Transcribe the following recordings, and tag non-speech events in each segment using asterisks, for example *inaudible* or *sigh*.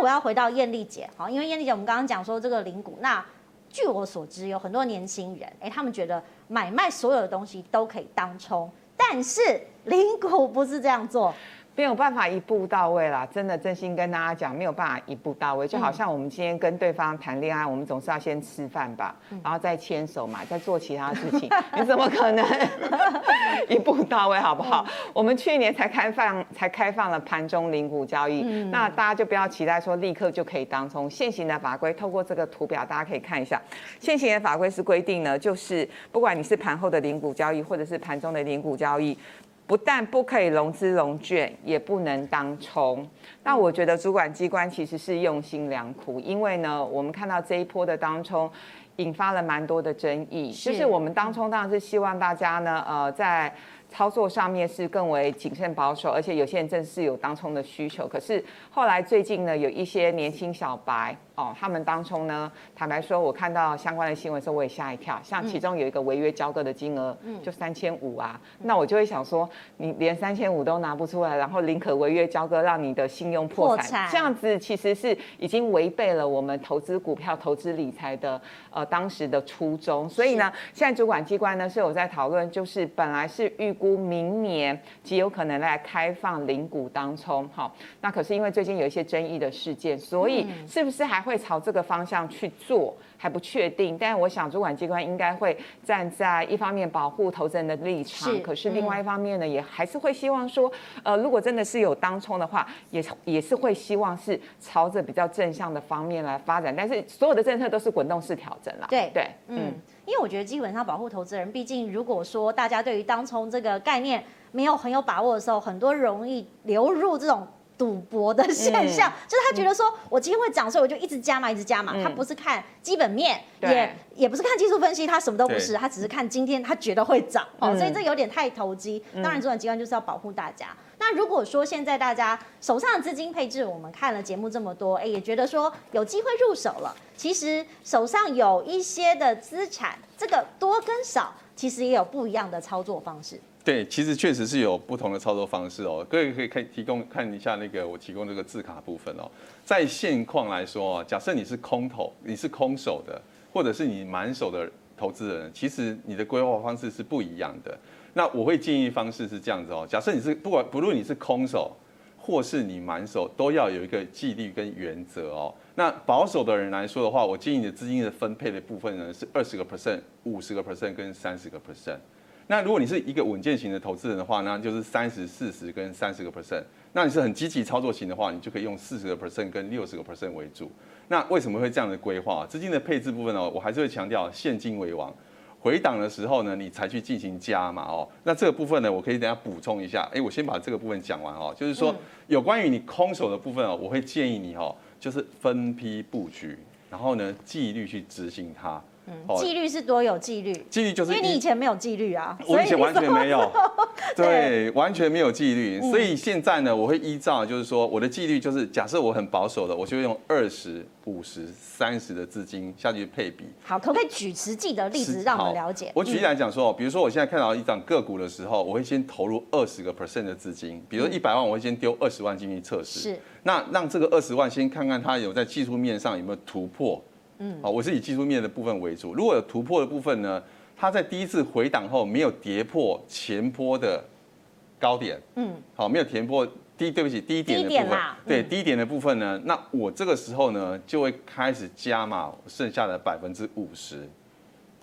我要回到艳丽姐，好，因为艳丽姐我们刚刚讲说这个零股，那据我所知有很多年轻人，哎、他们觉得买卖所有的东西都可以当冲，但是零股不是这样做。没有办法一步到位啦，真的真心跟大家讲，没有办法一步到位。就好像我们今天跟对方谈恋爱，我们总是要先吃饭吧，然后再牵手嘛，再做其他事情，*laughs* 你怎么可能 *laughs* 一步到位，好不好？我们去年才开放，才开放了盘中零股交易，那大家就不要期待说立刻就可以当冲。现行的法规，透过这个图表，大家可以看一下，现行的法规是规定呢，就是不管你是盘后的零股交易，或者是盘中的零股交易。不但不可以融资融券，也不能当冲。那我觉得主管机关其实是用心良苦，因为呢，我们看到这一波的当冲引发了蛮多的争议。就是我们当冲当然是希望大家呢，呃，在操作上面是更为谨慎保守，而且有些人正是有当冲的需求。可是后来最近呢，有一些年轻小白。哦，他们当冲呢，坦白说，我看到相关的新闻的时候，我也吓一跳。像其中有一个违约交割的金额，就三千五啊，那我就会想说，你连三千五都拿不出来，然后宁可违约交割，让你的信用破产，这样子其实是已经违背了我们投资股票、投资理财的呃当时的初衷。所以呢，现在主管机关呢是有在讨论，就是本来是预估明年极有可能来开放零股当冲，好，那可是因为最近有一些争议的事件，所以是不是还会朝这个方向去做还不确定，但是我想主管机关应该会站在一方面保护投资人的立场，是可是另外一方面呢，也还是会希望说，呃，如果真的是有当冲的话，也也是会希望是朝着比较正向的方面来发展。但是所有的政策都是滚动式调整啦。对对，嗯，因为我觉得基本上保护投资人，毕竟如果说大家对于当冲这个概念没有很有把握的时候，很多容易流入这种。赌博的现象，嗯、就是他觉得说，我今天会涨，所以我就一直加嘛，一直加嘛。嗯、他不是看基本面，也也不是看技术分析，他什么都不是，他只是看今天他觉得会涨哦，嗯、所以这有点太投机。当然，主管机关就是要保护大家。嗯、那如果说现在大家手上的资金配置，我们看了节目这么多，哎，也觉得说有机会入手了。其实手上有一些的资产，这个多跟少，其实也有不一样的操作方式。对，其实确实是有不同的操作方式哦。各位可以看提供看一下那个我提供这个字卡部分哦。在现况来说，假设你是空头，你是空手的，或者是你满手的投资人，其实你的规划方式是不一样的。那我会建议方式是这样子哦。假设你是不管不论你是空手，或是你满手，都要有一个纪律跟原则哦。那保守的人来说的话，我建议你的资金的分配的部分呢是二十个 percent、五十个 percent 跟三十个 percent。那如果你是一个稳健型的投资人的话，那就是三十、四十跟三十个 percent。那你是很积极操作型的话，你就可以用四十个 percent 跟六十个 percent 为主。那为什么会这样的规划？资金的配置部分呢，我还是会强调现金为王。回档的时候呢，你才去进行加码哦。那这个部分呢，我可以等下补充一下。哎，我先把这个部分讲完哦。就是说，有关于你空手的部分哦，我会建议你哦，就是分批布局，然后呢，纪律去执行它。嗯，纪律是多有纪律，纪律就是因为你以前没有纪律啊，我以前完全没有，*laughs* 对，完全没有纪律，所以现在呢，我会依照就是说我的纪律就是假设我很保守的，我就会用二十五十三十的资金下去配比。好，可不可以举实际的例子让我们了解？我举例来讲说，比如说我现在看到一档个股的时候，我会先投入二十个 percent 的资金，比如一百万，我会先丢二十万进去测试，是，那让这个二十万先看看它有在技术面上有没有突破。嗯，好，我是以技术面的部分为主。如果有突破的部分呢，它在第一次回档后没有跌破前坡的高点，嗯，好，没有填破低，对不起，低点的部分，对低点的部分呢，那我这个时候呢就会开始加码剩下的百分之五十。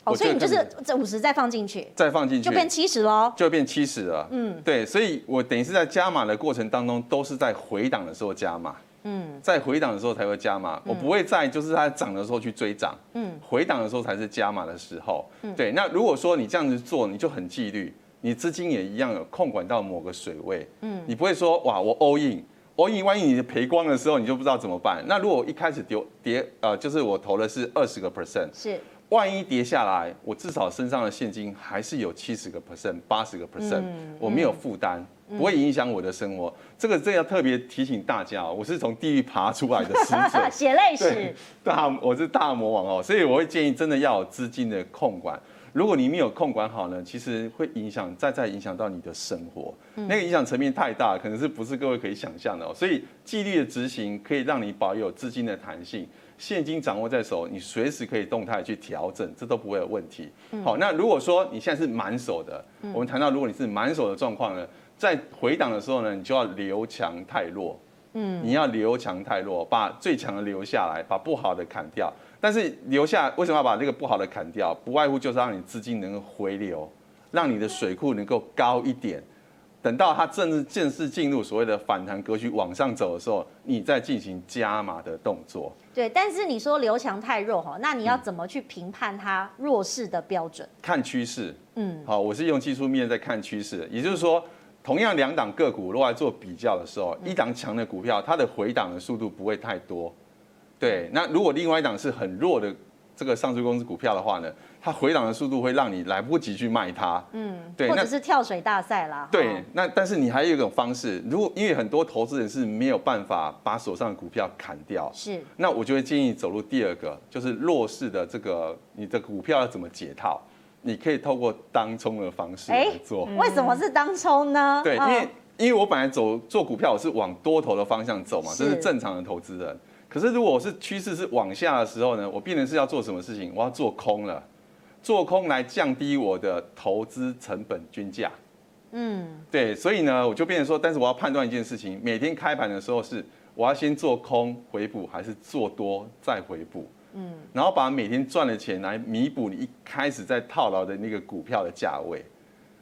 哦，所以你就是这五十再放进去，再放进去就变七十喽，就变七十了。嗯，对，所以我等于是在加码的过程当中，都是在回档的时候加码。嗯，在回档的时候才会加码，我不会在就是它涨的时候去追涨。嗯，回档的时候才是加码的时候。嗯，对。那如果说你这样子做，你就很纪律，你资金也一样有控管到某个水位。嗯，你不会说哇，我 all in，all in，万一你赔光的时候，你就不知道怎么办。那如果一开始丢跌，呃，就是我投的是二十个 percent，是。万一跌下来，我至少身上的现金还是有七十个 percent、八十个 percent，我没有负担，不会影响我的生活。这个这要特别提醒大家，我是从地狱爬出来的使者，*laughs* 血泪史。大，我是大魔王哦，所以我会建议真的要有资金的控管。如果你没有控管好呢，其实会影响再再影响到你的生活，那个影响层面太大，可能是不是各位可以想象的哦。所以纪律的执行可以让你保有资金的弹性，现金掌握在手，你随时可以动态去调整，这都不会有问题。好，那如果说你现在是满手的，我们谈到如果你是满手的状况呢，在回档的时候呢，你就要留强太弱。嗯，你要留强太弱，把最强的留下来，把不好的砍掉。但是留下为什么要把这个不好的砍掉？不外乎就是让你资金能够回流，让你的水库能够高一点。等到它正式正式进入所谓的反弹格局往上走的时候，你再进行加码的动作。对，但是你说留强太弱哈，那你要怎么去评判它弱势的标准？看趋势。嗯，好，我是用技术面在看趋势，也就是说。同样两档个股，如果来做比较的时候，一档强的股票，它的回档的速度不会太多。对，那如果另外一档是很弱的这个上市公司股票的话呢，它回档的速度会让你来不及去卖它。嗯，对，或者是跳水大赛啦。对，那但是你还有一种方式，如果因为很多投资人是没有办法把手上的股票砍掉，是，那我就会建议走入第二个，就是弱势的这个你的股票要怎么解套。你可以透过当冲的方式来做。为什么是当冲呢？对，因为因为我本来走做股票，我是往多头的方向走嘛，这是正常的投资人。可是如果我是趋势是往下的时候呢，我必然是要做什么事情？我要做空了，做空来降低我的投资成本均价。嗯，对，所以呢，我就变成说，但是我要判断一件事情：每天开盘的时候是我要先做空回补，还是做多再回补？嗯，然后把每天赚的钱来弥补你一开始在套牢的那个股票的价位，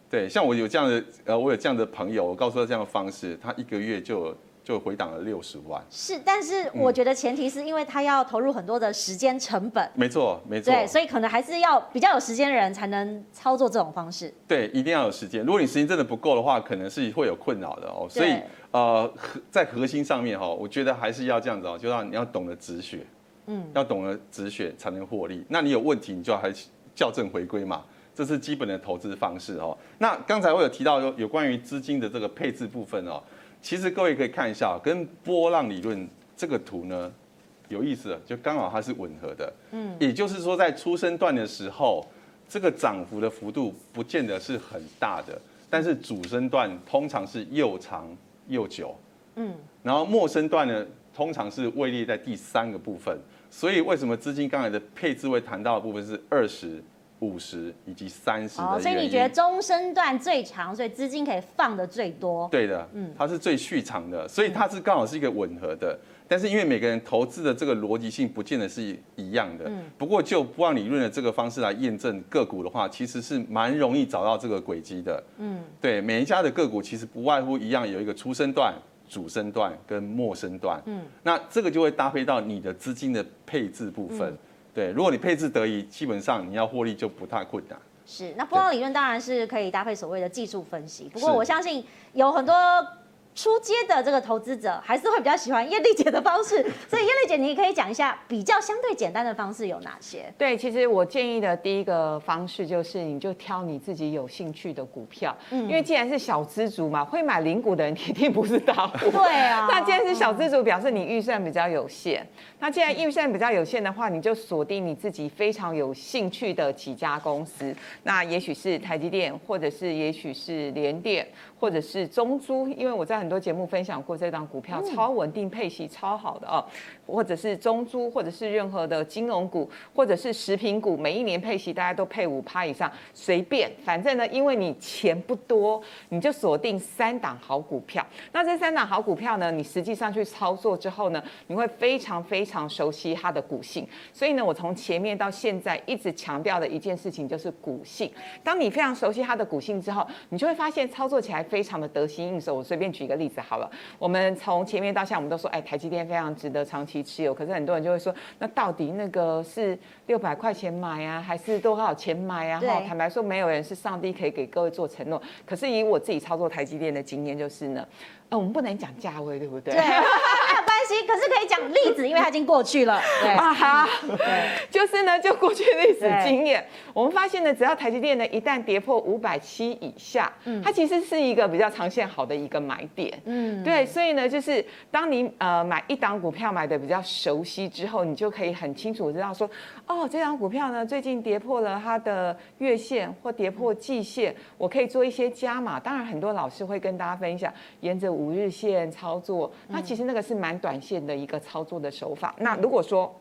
对，像我有这样的呃，我有这样的朋友，我告诉他这样的方式，他一个月就就回档了六十万。是，但是我觉得前提是因为他要投入很多的时间成本。没错，没错。对，所以可能还是要比较有时间的人才能操作这种方式。对，一定要有时间。如果你时间真的不够的话，可能是会有困扰的哦。所以呃，在核心上面哈，我觉得还是要这样子哦，就让你要懂得止血。嗯，要懂得止血才能获利。那你有问题，你就要还校正回归嘛，这是基本的投资方式哦。那刚才我有提到说，有关于资金的这个配置部分哦，其实各位可以看一下，跟波浪理论这个图呢有意思，就刚好它是吻合的。嗯，也就是说，在初升段的时候，这个涨幅的幅度不见得是很大的，但是主升段通常是又长又久。嗯，然后末升段呢，通常是位列在第三个部分。所以为什么资金刚才的配置会谈到的部分是二十五十以及三十？哦，所以你觉得中身段最长，所以资金可以放的最多？对的，嗯，它是最续长的，所以它是刚好是一个吻合的。但是因为每个人投资的这个逻辑性不见得是一样的。嗯。不过就波浪理论的这个方式来验证个股的话，其实是蛮容易找到这个轨迹的。嗯。对，每一家的个股其实不外乎一样，有一个出生段。主升段跟末升段，嗯，那这个就会搭配到你的资金的配置部分，嗯、对，如果你配置得宜，基本上你要获利就不太困难。是，那波浪理论当然是可以搭配所谓的技术分析，不过我相信有很多。初阶的这个投资者还是会比较喜欢叶丽姐的方式，*laughs* 所以叶丽姐，你可以讲一下比较相对简单的方式有哪些？对，其实我建议的第一个方式就是，你就挑你自己有兴趣的股票，嗯，因为既然是小资族嘛，会买零股的人一定不是大户，对啊。*laughs* 那既然是小资族，表示你预算比较有限。那既然预算比较有限的话，你就锁定你自己非常有兴趣的几家公司，那也许是台积电，或者是也许是联电。或者是中租，因为我在很多节目分享过这档股票，超稳定配息超好的哦。或者是中租，或者是任何的金融股，或者是食品股，每一年配息大家都配五趴以上，随便，反正呢，因为你钱不多，你就锁定三档好股票。那这三档好股票呢，你实际上去操作之后呢，你会非常非常熟悉它的股性。所以呢，我从前面到现在一直强调的一件事情就是股性。当你非常熟悉它的股性之后，你就会发现操作起来。非常的得心应手。我随便举一个例子好了，我们从前面到现在，我们都说，哎，台积电非常值得长期持有。可是很多人就会说，那到底那个是六百块钱买啊，还是多少钱买啊？哈，坦白说，没有人是上帝可以给各位做承诺。可是以我自己操作台积电的经验，就是呢，呃，我们不能讲价位，对不对？对。系，可是可以讲例子，因为它已经过去了。*laughs* 对啊哈，对，就是呢，就过去历史经验，我们发现呢，只要台积电呢一旦跌破五百七以下，嗯，它其实是一个比较长线好的一个买点。嗯，对，所以呢，就是当你呃买一档股票买的比较熟悉之后，你就可以很清楚知道说，哦，这档股票呢最近跌破了它的月线或跌破季线，我可以做一些加码。当然，很多老师会跟大家分享沿着五日线操作，那其实那个是蛮短线的一个操作的手法。那如果说，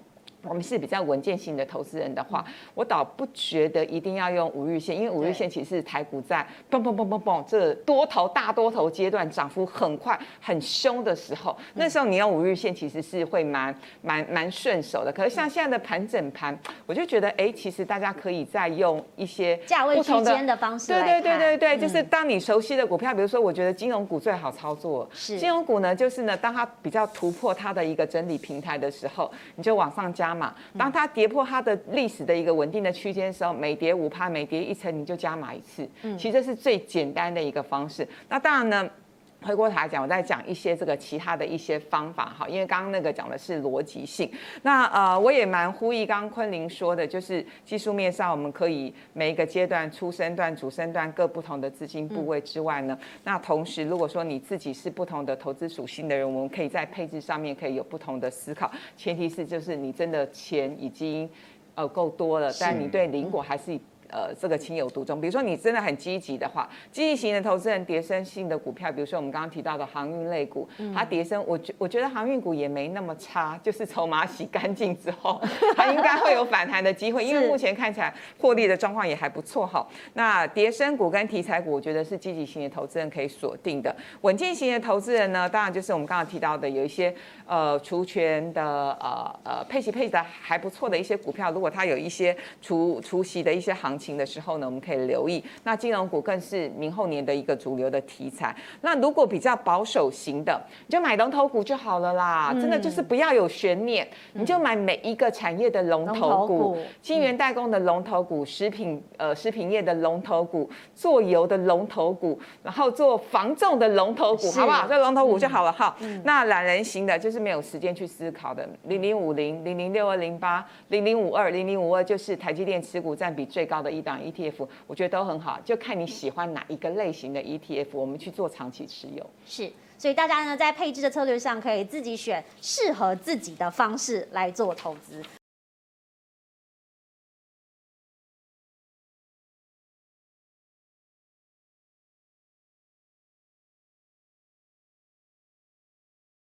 我们是比较稳健型的投资人的话，我倒不觉得一定要用五日线，因为五日线其实是台股在蹦蹦蹦蹦蹦这多头大多头阶段涨幅很快很凶的时候，那时候你用五日线其实是会蛮蛮蛮顺手的。可是像现在的盘整盘，我就觉得哎，其实大家可以再用一些价位区间的方式，对对对对对，就是当你熟悉的股票，比如说我觉得金融股最好操作，是。金融股呢，就是呢，当它比较突破它的一个整理平台的时候，你就往上加。嘛，当它跌破它的历史的一个稳定的区间的时候，每跌五趴，每跌一层，你就加码一次。嗯，其实这是最简单的一个方式。那当然呢。回过头来讲，我再讲一些这个其他的一些方法哈，因为刚刚那个讲的是逻辑性，那呃我也蛮呼吁刚刚昆凌说的，就是技术面上我们可以每一个阶段出生段、主升段各不同的资金部位之外呢，那同时如果说你自己是不同的投资属性的人，我们可以在配置上面可以有不同的思考，前提是就是你真的钱已经呃够多了，但你对灵果还是。呃，这个情有独钟。比如说，你真的很积极的话，积极型的投资人，跌升性的股票，比如说我们刚刚提到的航运类股，它跌升，我觉我觉得航运股也没那么差，就是筹码洗干净之后，*laughs* 它应该会有反弹的机会，因为目前看起来获利的状况也还不错哈。那跌升股跟题材股，我觉得是积极型的投资人可以锁定的。稳健型的投资人呢，当然就是我们刚刚提到的有一些呃除权的呃呃配息配的还不错的一些股票，如果它有一些除除息的一些行情。情的时候呢，我们可以留意。那金融股更是明后年的一个主流的题材。那如果比较保守型的，你就买龙头股就好了啦。嗯、真的就是不要有悬念，你就买每一个产业的龙头股，晶圆代工的龙头股，食品呃食品业的龙头股，做油的龙头股，然后做防重的龙头股，好不好？这龙头股就好了哈。嗯、那懒人型的，就是没有时间去思考的，零零五零、零零六二零八、零零五二、零零五二，就是台积电持股占比最高的。一档 ETF，我觉得都很好，就看你喜欢哪一个类型的 ETF，我们去做长期持有。是，所以大家呢在配置的策略上，可以自己选适合自己的方式来做投资。